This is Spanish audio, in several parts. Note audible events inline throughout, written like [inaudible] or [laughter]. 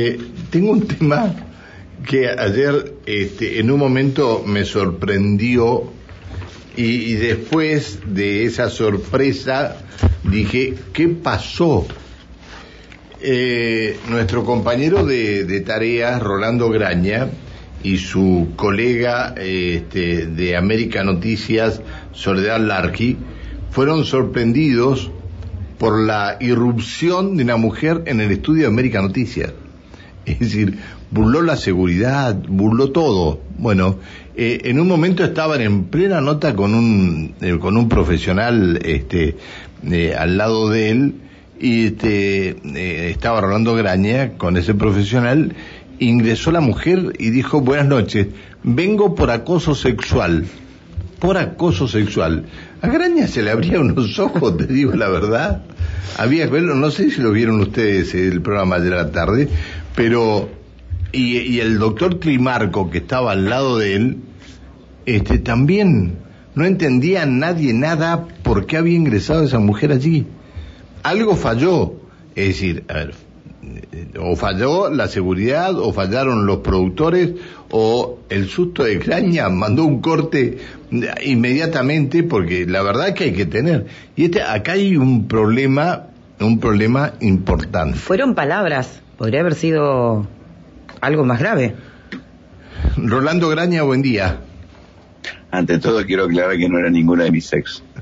Eh, tengo un [laughs] tema que ayer este, en un momento me sorprendió y, después de esa sorpresa dije, ¿qué pasó? Eh, nuestro compañero de, de tareas, Rolando Graña, y su colega este, de América Noticias, Soledad Larqui, fueron sorprendidos por la irrupción de una mujer en el estudio de América Noticias. [laughs] Es decir, burló la seguridad, burló todo. Bueno, eh, en un momento estaban en plena nota con un, eh, con un profesional este, eh, al lado de él y este, estaba Rolando Graña con ese profesional. Ingresó la mujer y dijo, buenas noches, vengo por acoso sexual. Por acoso sexual. A Graña se le abría unos ojos, te digo la verdad. Había no sé si lo vieron ustedes el programa de la tarde, pero y, y el doctor Climarco que estaba al lado de él, este también no entendía nadie nada por qué había ingresado esa mujer allí. Algo falló, es decir, a ver, o falló la seguridad, o fallaron los productores, o el susto de Graña mandó un corte inmediatamente, porque la verdad que hay que tener. Y este, acá hay un problema, un problema importante. Fueron palabras, podría haber sido algo más grave. Rolando Graña, buen día. Ante todo quiero aclarar que no era ninguna de mis sexos. [laughs]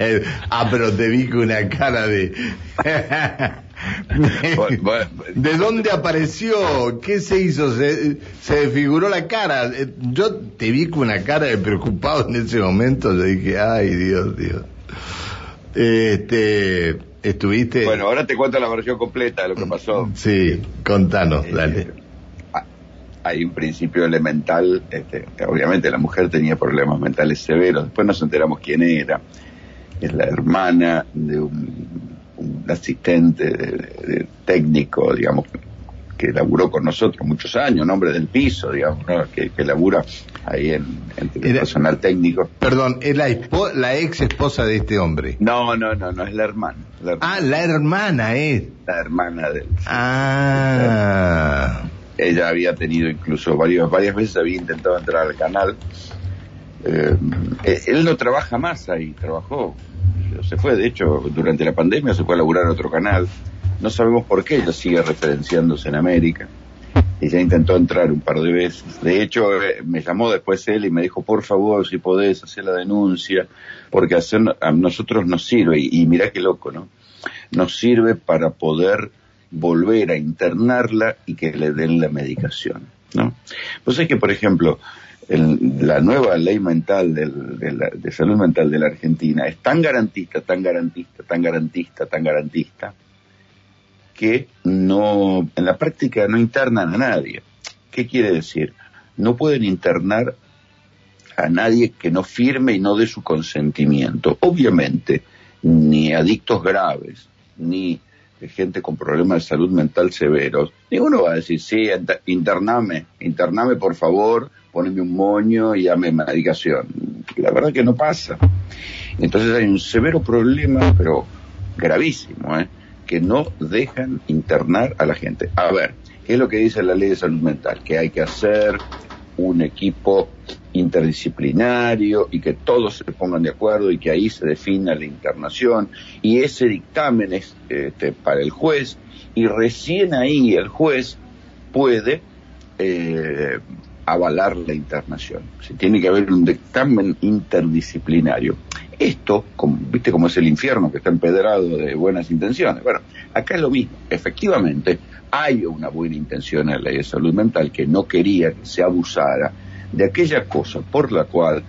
Eh, ah, pero te vi con una cara de... [laughs] ¿De dónde apareció? ¿Qué se hizo? ¿Se, se desfiguró la cara? Eh, Yo te vi con una cara de preocupado en ese momento. Yo dije, ay, Dios, Dios. Este, estuviste... Bueno, ahora te cuento la versión completa de lo que pasó. Sí, contanos, Eh, dale. Hay un principio elemental, este, obviamente la mujer tenía problemas mentales severos, después nos enteramos quién era, es la hermana de un, un asistente de- de técnico, digamos, que laburó con nosotros muchos años, nombre del piso, digamos, ¿no? que, que labura ahí en, el Era- personal técnico. Perdón, es la, la ex esposa de este hombre. No, no, no, no, es la hermana. La, hermana, Ah, la hermana es. la hermana del... Ah. Ella había tenido incluso varios, varias veces había intentado entrar al canal. Eh, eh, él no trabaja más ahí, trabajó. Se fue, de hecho, durante la pandemia se fue a laburar a otro canal. No sabemos por qué ella sigue referenciándose en América. Ella intentó entrar un par de veces. De hecho, eh, me llamó después él y me dijo, por favor, si podés hacer la denuncia, porque hacer, a nosotros nos sirve, y, y mirá qué loco, ¿no? Nos sirve para poder volver a internarla y que le den la medicación, ¿no? Pues es que, por ejemplo, el- la nueva ley mental del- de, la- de salud mental de la Argentina es tan garantista, tan garantista, tan garantista, tan garantista, que no, en la práctica no internan a nadie. ¿Qué quiere decir? No pueden internar a nadie que no firme y no dé su consentimiento. Obviamente, ni adictos graves, ni gente con problemas de salud mental severos, ninguno va a decir, sí, intername, intername por favor, poneme un moño y dame medicación. La verdad que no pasa. Entonces hay un severo problema, pero gravísimo, ¿eh? Que no dejan internar a la gente. A ver, ¿qué es lo que dice la ley de salud mental? Que hay que hacer un equipo interdisciplinario y que todos se pongan de acuerdo y que ahí se defina la internación y ese dictamen es este, para el juez y recién ahí el juez puede eh, avalar la internación. Se tiene que haber un dictamen interdisciplinario. Esto, como, viste cómo es el infierno que está empedrado de buenas intenciones. Bueno, acá es lo mismo. Efectivamente, hay una buena intención en la ley de salud mental que no quería que se abusara de aquella cosa por la cual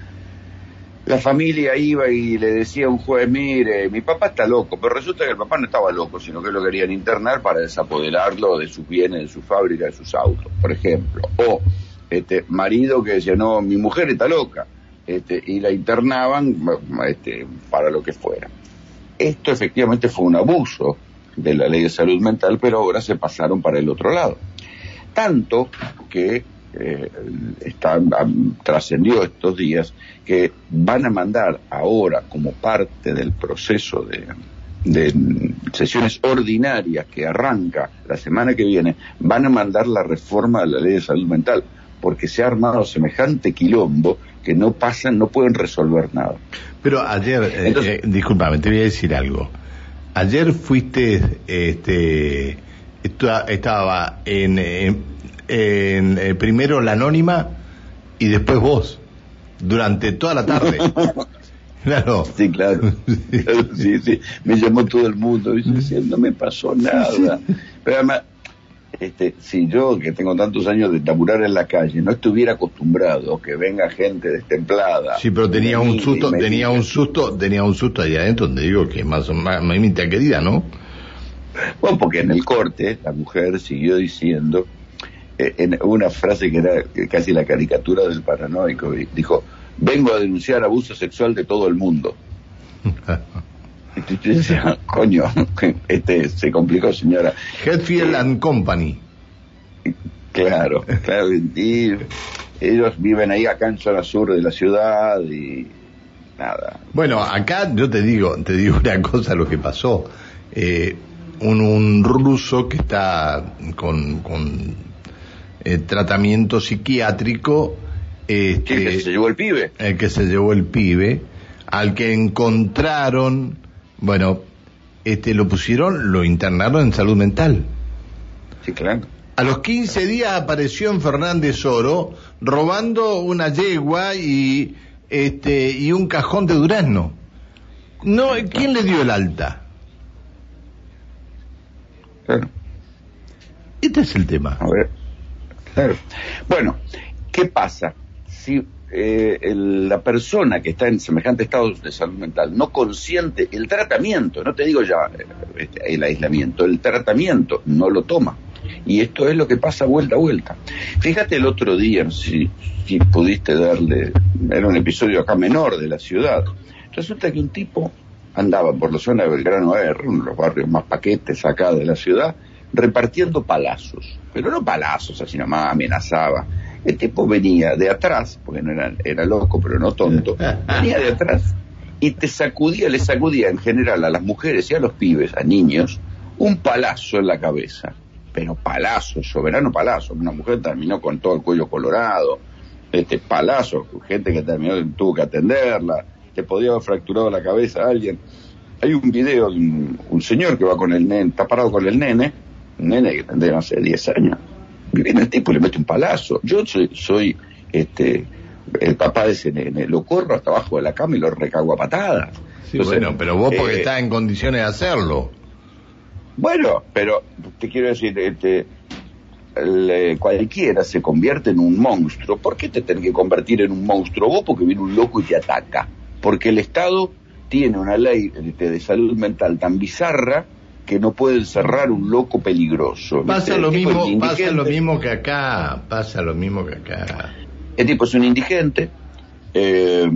la familia iba y le decía a un juez, mire, mi papá está loco, pero resulta que el papá no estaba loco, sino que lo querían internar para desapoderarlo de sus bienes, de su fábrica, de sus autos, por ejemplo. O este marido que decía, no, mi mujer está loca, este, y la internaban este, para lo que fuera. Esto efectivamente fue un abuso de la ley de salud mental, pero ahora se pasaron para el otro lado. Tanto que eh, está, trascendió estos días que van a mandar ahora como parte del proceso de, de sesiones ordinarias que arranca la semana que viene, van a mandar la reforma de la ley de salud mental, porque se ha armado semejante quilombo que no pasan, no pueden resolver nada. Pero ayer, eh, eh, discúlpame, te voy a decir algo. Ayer fuiste, este, estaba en, en, eh, primero la anónima y después vos, durante toda la tarde. [laughs] Claro. Sí, claro. [laughs] Sí, sí. Me llamó todo el mundo y no me pasó nada. Pero además, este, si yo, que tengo tantos años de taburar en la calle, no estuviera acostumbrado que venga gente destemplada. Sí, pero tenía un susto, tenía un susto, tenía un susto ahí adentro donde digo que más o más, mi querida, ¿no? Bueno, porque en el corte la mujer siguió diciendo eh, en una frase que era casi la caricatura del paranoico, dijo, vengo a denunciar abuso sexual de todo el mundo. [laughs] Y decía, [laughs] coño, este se complicó, señora. Hetfield and Company. Claro, claro. Y ellos viven ahí acá en zona sur de la ciudad y nada. Bueno, acá yo te digo, te digo una cosa lo que pasó. Eh, un, ruso que está con, con eh, tratamiento psiquiátrico. Este, ¿El que se llevó el pibe? El que se llevó el pibe, al que encontraron bueno, este, lo pusieron, lo internaron en salud mental. Sí, claro. A los 15 días apareció en Fernández Oro robando una yegua y, este, y un cajón de durazno. No, ¿quién le dio el alta? Claro. Este es el tema. A ver. Claro. Bueno, ¿qué pasa? Si eh, la persona que está en semejante estado de salud mental no consiente el tratamiento, no te digo ya eh, este, el aislamiento, el tratamiento no lo toma. Y esto es lo que pasa vuelta a vuelta. Fíjate el otro día, si, si pudiste darle, era un episodio acá menor de la ciudad. Resulta que un tipo andaba por la zona de Belgrano R, uno de los barrios más paquetes acá de la ciudad, repartiendo palazos. Pero no palazos, así nomás amenazaba el tipo venía de atrás, porque no era, era loco, pero no tonto, venía de atrás y te sacudía, le sacudía en general a las mujeres y a los pibes, a niños, un palazo en la cabeza. Pero palazo, soberano palazo. Una mujer terminó con todo el cuello colorado, este palazo, gente que terminó, tuvo que atenderla, te podía haber fracturado la cabeza a alguien. Hay un video de un, señor que va con el nene, está parado con el nene, un nene que tendría, no sé, 10 años, viene el tipo y le mete un palazo. Yo soy, soy este el papá de ese nene, lo corro hasta abajo de la cama y lo recago a patadas. Sí, bueno, pero vos porque eh, estás en condiciones de hacerlo. Bueno, pero te quiero decir, este, cualquiera se convierte en un monstruo. ¿Por qué te tenés que convertir en un monstruo vos? Porque viene un loco y te ataca. Porque el Estado tiene una ley de salud mental tan bizarra que no pueden cerrar un loco peligroso. Pasa lo mismo, pasa lo mismo que acá, pasa lo mismo que acá. El tipo es un indigente, eh,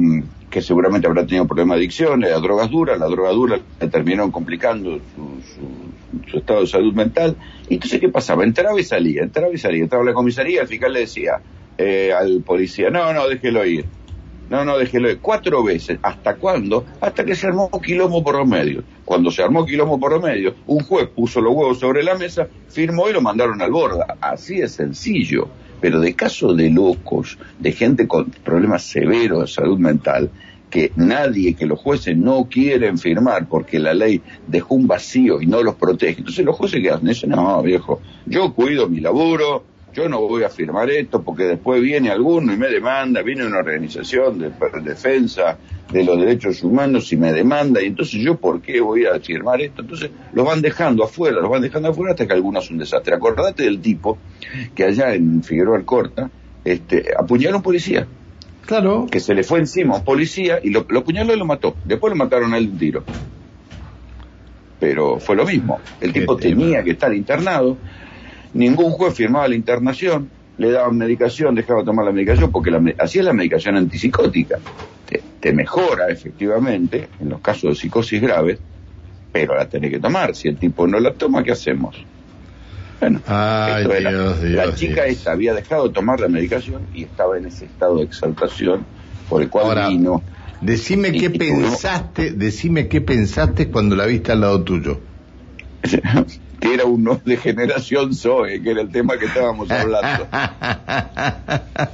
que seguramente habrá tenido problemas de adicción, a drogas duras, la droga dura le terminaron complicando su, estado de salud mental. Entonces, ¿qué pasaba? Entraba y salía, entraba y salía, entraba a la comisaría, el fiscal le decía eh, al policía, no, no, déjelo ir no, no, déjelo. Cuatro veces. ¿Hasta cuándo? Hasta que se armó quilombo por los medios. Cuando se armó quilombo por los medios, un juez puso los huevos sobre la mesa, firmó y lo mandaron al borda. Así es sencillo. Pero de casos de locos, de gente con problemas severos de salud mental, que nadie, que los jueces no quieren firmar porque la ley dejó un vacío y no los protege. Entonces los jueces que hacen, no, viejo, yo cuido mi laburo, yo no voy a firmar esto porque después viene alguno y me demanda, viene una organización de defensa de los derechos humanos y me demanda, y entonces yo por qué voy a firmar esto. Entonces los van dejando afuera, los van dejando afuera hasta que algunos son un desastre. Acordate del tipo que allá en Figueroa Alcorta este, apuñaló a un policía. Claro. Que se le fue encima a un policía y lo, lo apuñaló y lo mató. Después lo mataron a él un tiro. Pero fue lo mismo. El tipo tenía que estar internado Ningún juez firmaba la internación, le daban medicación, dejaba de tomar la medicación, porque la, así es la medicación antipsicótica. Te, mejora efectivamente en los casos de psicosis graves, pero la tenés que tomar. Si el tipo no la toma, ¿qué hacemos? Bueno, la, chica esta había dejado de tomar la medicación y estaba en ese estado de exaltación por el cual vino Decime Y- qué y uno- pensaste, decime qué pensaste cuando la viste al lado tuyo. [laughs] que era uno de generación Zoe, que era el tema que estábamos hablando. [laughs]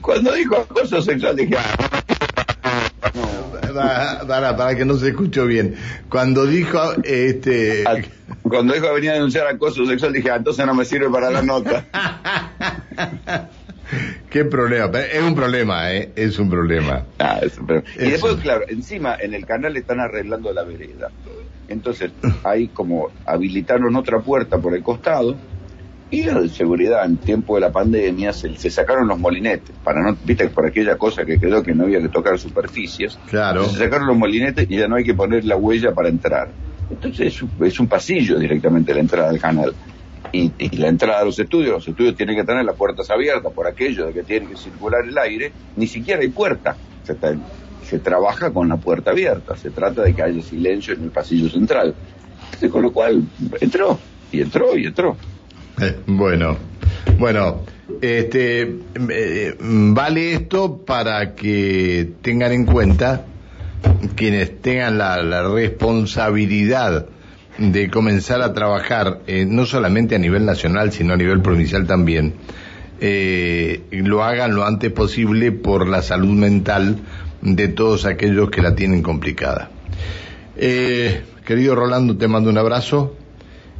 Cuando dijo acoso sexual dije, ah, Para, para, para que no se escuchó bien. Cuando dijo, este, ah, cuando dijo que venía a denunciar acoso sexual dije, ah, entonces no me sirve para la nota. [laughs] qué problema, es un problema, ¿eh? Es un problema. Ah, Y después, claro, encima en el canal están arreglando la vereda. Entonces, ahí como habilitaron otra puerta por el costado y los de seguridad en tiempo de la pandemia se, se sacaron los molinetes para no, viste, por aquella cosa que quedó que no había que tocar superficies. Claro. Se sacaron los molinetes y ya no hay que poner la huella para entrar. Entonces es un, es un pasillo directamente la entrada al canal. Y, y la entrada a los estudios, los estudios tienen que tener las puertas abiertas por aquello de que tiene que circular el aire, ni siquiera hay puerta. Se, está- se trabaja con la puerta abierta, se trata de que haya silencio en el pasillo central. Con lo cual entró, y entró, y entró. Eh, Bueno, bueno, este, eh, vale esto para que tengan en cuenta quienes tengan la, la responsabilidad de comenzar a trabajar, eh, no solamente a nivel nacional, sino a nivel provincial también, eh, lo hagan lo antes posible por la salud mental de todos aquellos que la tienen complicada. Eh, querido Rolando, te mando un abrazo.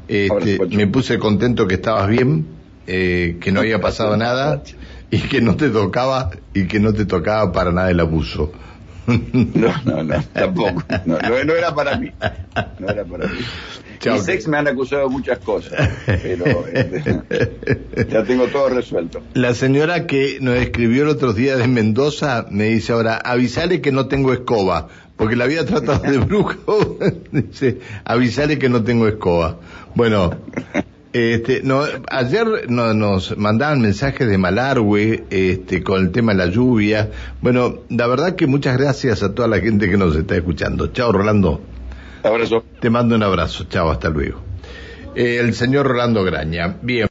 Este, me puse contento que estabas bien, eh, que no había [laughs] pasado nada y que no te tocaba y que no te tocaba para nada el abuso. [laughs] No, no, no, tampoco. No, no, no era para mí. No era para mí. Chao. Mis ex me han acusado de muchas cosas, pero este, ya tengo todo resuelto. La señora que nos escribió el otro día de Mendoza me dice ahora, avisale que no tengo escoba, porque la había tratado de brujo. [laughs] dice, avisale que no tengo escoba. Bueno, este, no, ayer no- nos mandaban mensajes de Malargüe, este, con el tema de la lluvia. Bueno, la verdad que muchas gracias a toda la gente que nos está escuchando. Chao, Rolando. Abrazo. Te mando un abrazo. Chao, hasta luego. Eh, el señor Rolando Graña. Bien.